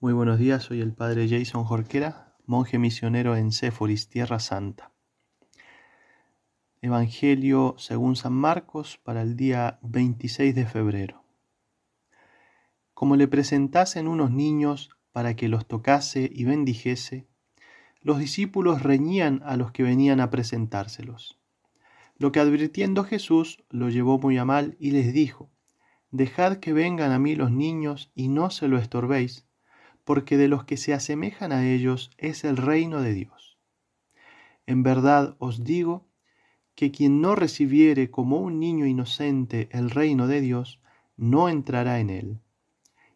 Muy buenos días, soy el padre Jason Jorquera, monje misionero en Séforis, Tierra Santa. Evangelio según San Marcos para el día 26 de febrero. Como le presentasen unos niños para que los tocase y bendijese, los discípulos reñían a los que venían a presentárselos. Lo que advirtiendo Jesús lo llevó muy a mal y les dijo, Dejad que vengan a mí los niños y no se lo estorbéis porque de los que se asemejan a ellos es el reino de Dios. En verdad os digo que quien no recibiere como un niño inocente el reino de Dios, no entrará en él.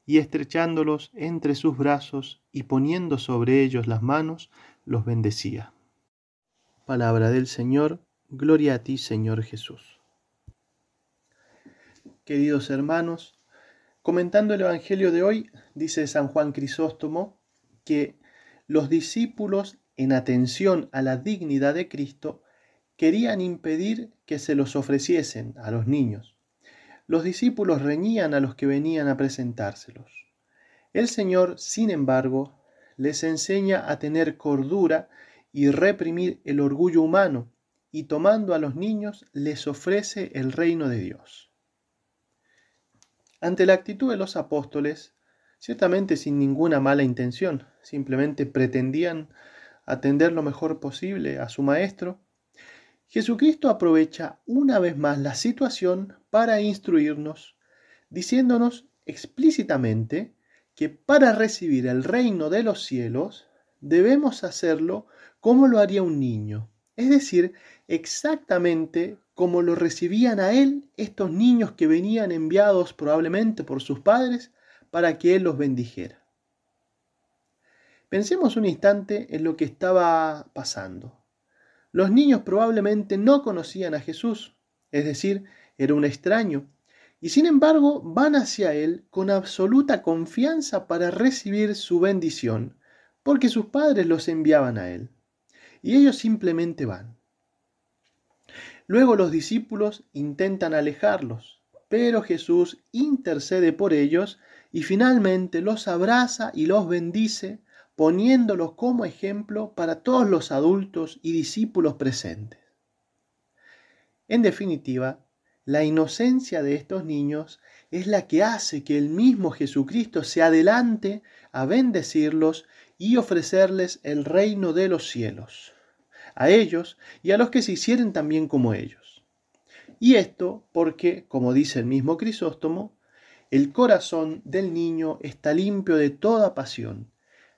Y estrechándolos entre sus brazos y poniendo sobre ellos las manos, los bendecía. Palabra del Señor, gloria a ti Señor Jesús. Queridos hermanos, Comentando el Evangelio de hoy, dice San Juan Crisóstomo que los discípulos, en atención a la dignidad de Cristo, querían impedir que se los ofreciesen a los niños. Los discípulos reñían a los que venían a presentárselos. El Señor, sin embargo, les enseña a tener cordura y reprimir el orgullo humano, y tomando a los niños les ofrece el reino de Dios. Ante la actitud de los apóstoles, ciertamente sin ninguna mala intención, simplemente pretendían atender lo mejor posible a su Maestro, Jesucristo aprovecha una vez más la situación para instruirnos, diciéndonos explícitamente que para recibir el reino de los cielos debemos hacerlo como lo haría un niño, es decir, exactamente como lo recibían a él estos niños que venían enviados probablemente por sus padres para que él los bendijera. Pensemos un instante en lo que estaba pasando. Los niños probablemente no conocían a Jesús, es decir, era un extraño, y sin embargo van hacia Él con absoluta confianza para recibir su bendición, porque sus padres los enviaban a Él. Y ellos simplemente van. Luego los discípulos intentan alejarlos, pero Jesús intercede por ellos y finalmente los abraza y los bendice, poniéndolos como ejemplo para todos los adultos y discípulos presentes. En definitiva, la inocencia de estos niños es la que hace que el mismo Jesucristo se adelante a bendecirlos y ofrecerles el reino de los cielos a ellos y a los que se hicieren también como ellos. Y esto porque, como dice el mismo Crisóstomo, el corazón del niño está limpio de toda pasión,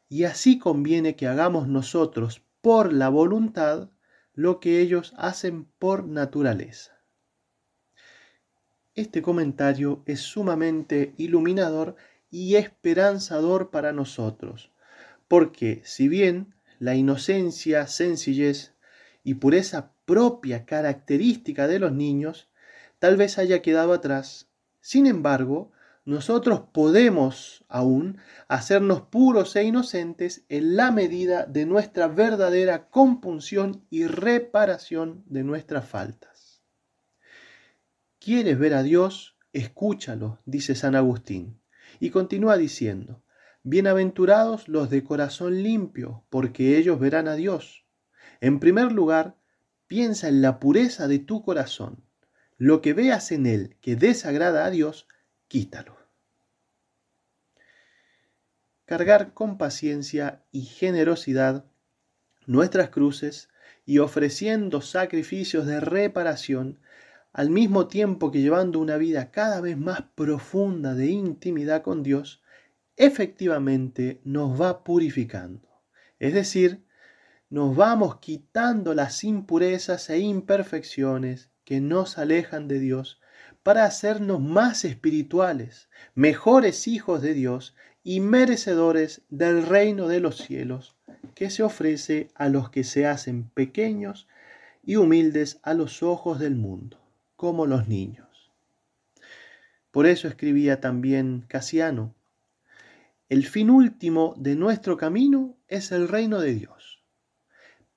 y así conviene que hagamos nosotros por la voluntad lo que ellos hacen por naturaleza. Este comentario es sumamente iluminador y esperanzador para nosotros, porque si bien la inocencia, sencillez y pureza propia característica de los niños tal vez haya quedado atrás. Sin embargo, nosotros podemos aún hacernos puros e inocentes en la medida de nuestra verdadera compunción y reparación de nuestras faltas. ¿Quieres ver a Dios? Escúchalo, dice San Agustín. Y continúa diciendo, Bienaventurados los de corazón limpio, porque ellos verán a Dios. En primer lugar, piensa en la pureza de tu corazón. Lo que veas en él que desagrada a Dios, quítalo. Cargar con paciencia y generosidad nuestras cruces y ofreciendo sacrificios de reparación, al mismo tiempo que llevando una vida cada vez más profunda de intimidad con Dios, efectivamente nos va purificando. Es decir, nos vamos quitando las impurezas e imperfecciones que nos alejan de Dios para hacernos más espirituales, mejores hijos de Dios y merecedores del reino de los cielos que se ofrece a los que se hacen pequeños y humildes a los ojos del mundo, como los niños. Por eso escribía también Casiano, el fin último de nuestro camino es el reino de Dios.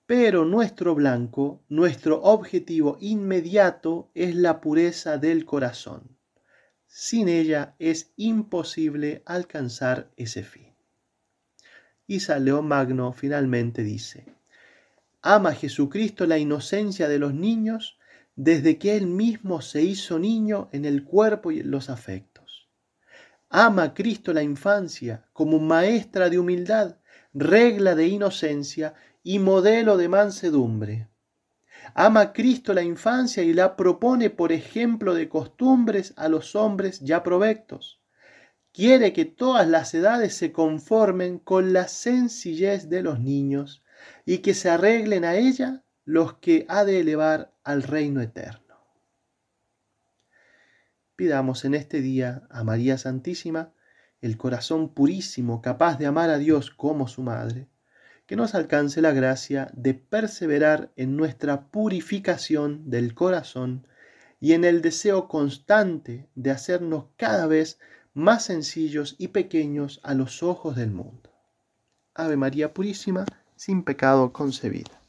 Pero nuestro blanco, nuestro objetivo inmediato es la pureza del corazón. Sin ella es imposible alcanzar ese fin. Y León Magno finalmente dice, ama Jesucristo la inocencia de los niños desde que Él mismo se hizo niño en el cuerpo y en los afectos. Ama Cristo la infancia como maestra de humildad, regla de inocencia y modelo de mansedumbre. Ama Cristo la infancia y la propone por ejemplo de costumbres a los hombres ya provectos. Quiere que todas las edades se conformen con la sencillez de los niños y que se arreglen a ella los que ha de elevar al reino eterno. Pidamos en este día a María Santísima el corazón purísimo capaz de amar a Dios como su Madre, que nos alcance la gracia de perseverar en nuestra purificación del corazón y en el deseo constante de hacernos cada vez más sencillos y pequeños a los ojos del mundo. Ave María Purísima, sin pecado concebida.